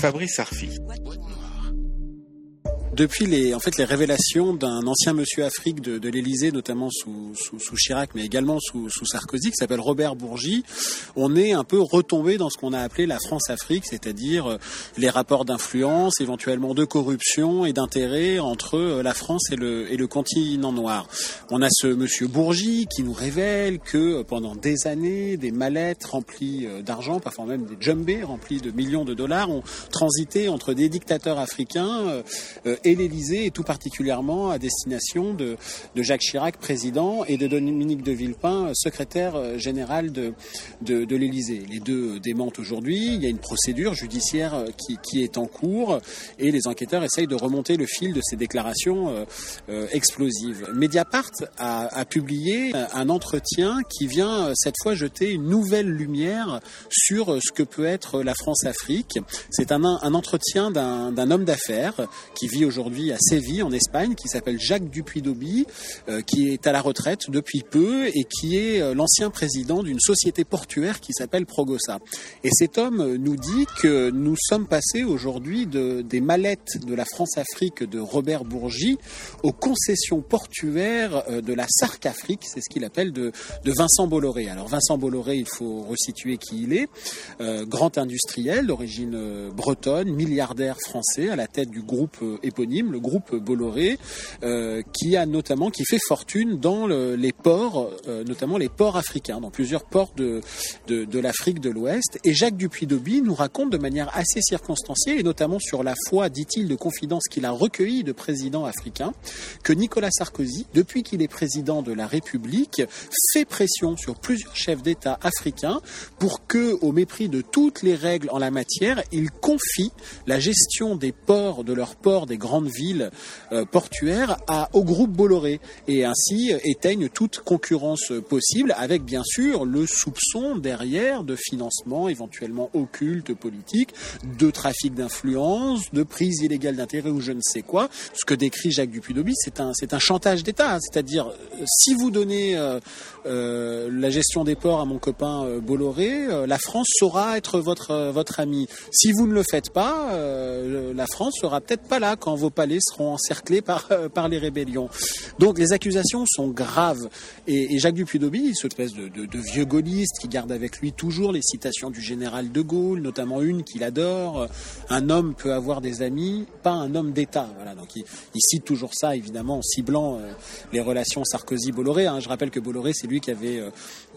Fabrice Arfi depuis les, en fait, les révélations d'un ancien monsieur Afrique de, de l'Élysée, notamment sous, sous, sous, Chirac, mais également sous, sous Sarkozy, qui s'appelle Robert Bourgi, on est un peu retombé dans ce qu'on a appelé la France-Afrique, c'est-à-dire euh, les rapports d'influence, éventuellement de corruption et d'intérêt entre euh, la France et le, et le continent noir. On a ce monsieur Bourgi qui nous révèle que euh, pendant des années, des mallettes remplies d'argent, parfois même des jumbés remplis de millions de dollars, ont transité entre des dictateurs africains et et l'Élysée, et tout particulièrement à destination de, Jacques Chirac, président, et de Dominique de Villepin, secrétaire euh, général de, de, l'Élysée. Les deux démentent aujourd'hui. Il y a une procédure judiciaire euh, qui, est en cours, et les enquêteurs essayent de remonter le fil de ces déclarations euh, explosives. Mediapart a, publié un entretien qui vient cette fois jeter une nouvelle lumière sur ce que peut être la France-Afrique. C'est un, un entretien d'un homme d'affaires qui vit aujourd'hui à Séville, en Espagne, qui s'appelle Jacques Dupuy-Dauby, euh, qui est à la retraite depuis peu et qui est euh, l'ancien président d'une société portuaire qui s'appelle Progosa. Et cet homme nous dit que nous sommes passés aujourd'hui de, des mallettes de la France-Afrique de Robert Bourgi aux concessions portuaires euh, de la Sarc-Afrique, c'est ce qu'il appelle de, Vincent Bolloré. Alors Vincent Bolloré, il faut resituer qui il est, grand industriel d'origine bretonne, milliardaire français à la tête du groupe le groupe Bolloré, euh, qui a notamment qui fait fortune dans le, les ports, euh, notamment les ports africains, dans plusieurs ports de, de, l'Afrique de l'Ouest. Et Jacques Dupuy-Dauby nous raconte de manière assez circonstanciée, et notamment sur la foi, dit-il, de confidence qu'il a recueilli de présidents africains, que Nicolas Sarkozy, depuis qu'il est président de la République, fait pression sur plusieurs chefs d'État africains pour que, au mépris de toutes les règles en la matière, il confie la gestion des ports, de leurs ports, des grands grandes villes euh, portuaires à, au groupe Bolloré et ainsi éteignent toute concurrence possible avec bien sûr le soupçon derrière de financement éventuellement occulte politique, de trafic d'influence, de prise illégale d'intérêt ou je ne sais quoi. Ce que décrit Jacques Dupuy-Dobby, c'est un, un chantage d'État, c'est-à-dire euh, si vous donnez euh, euh, la gestion des ports à mon copain euh, Bolloré, euh, la France saura être votre, votre ami. Si vous ne le faites pas, la France sera peut-être pas là quand vos palais seront encerclés par, par les rébellions. Donc les accusations sont graves. Et, Jacques Dupuy-Dobby, cette espèce de, de, vieux gaulliste qui garde avec lui toujours les citations du général de Gaulle, notamment une qu'il adore, un homme peut avoir des amis, pas un homme d'État. Voilà, donc il, cite toujours ça, évidemment, en ciblant euh, les relations Sarkozy-Bolloré. Hein. Je rappelle que Bolloré, c'est lui qui avait euh,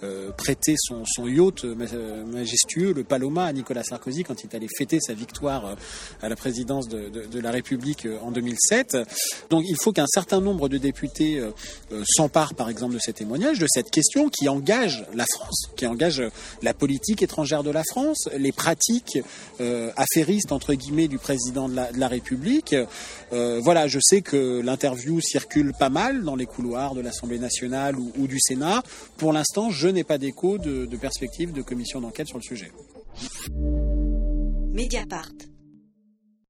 euh, prêté son, yacht majestueux, le Paloma, à Nicolas Sarkozy quand il allait fêter sa victoire à la présidence de, de, de la République en 2007. Donc il faut qu'un certain nombre de députés euh, s'emparent, par exemple, de ces témoignages, de cette question qui engage la France, qui engage la politique étrangère de la France, les pratiques euh, affairistes, entre guillemets, du président de la, République. Euh, voilà, je sais que l'interview circule pas mal dans les couloirs de l'Assemblée nationale ou, ou du Sénat. Pour l'instant, je n'ai pas d'écho de, de perspective de commission d'enquête sur le sujet. Mediapart.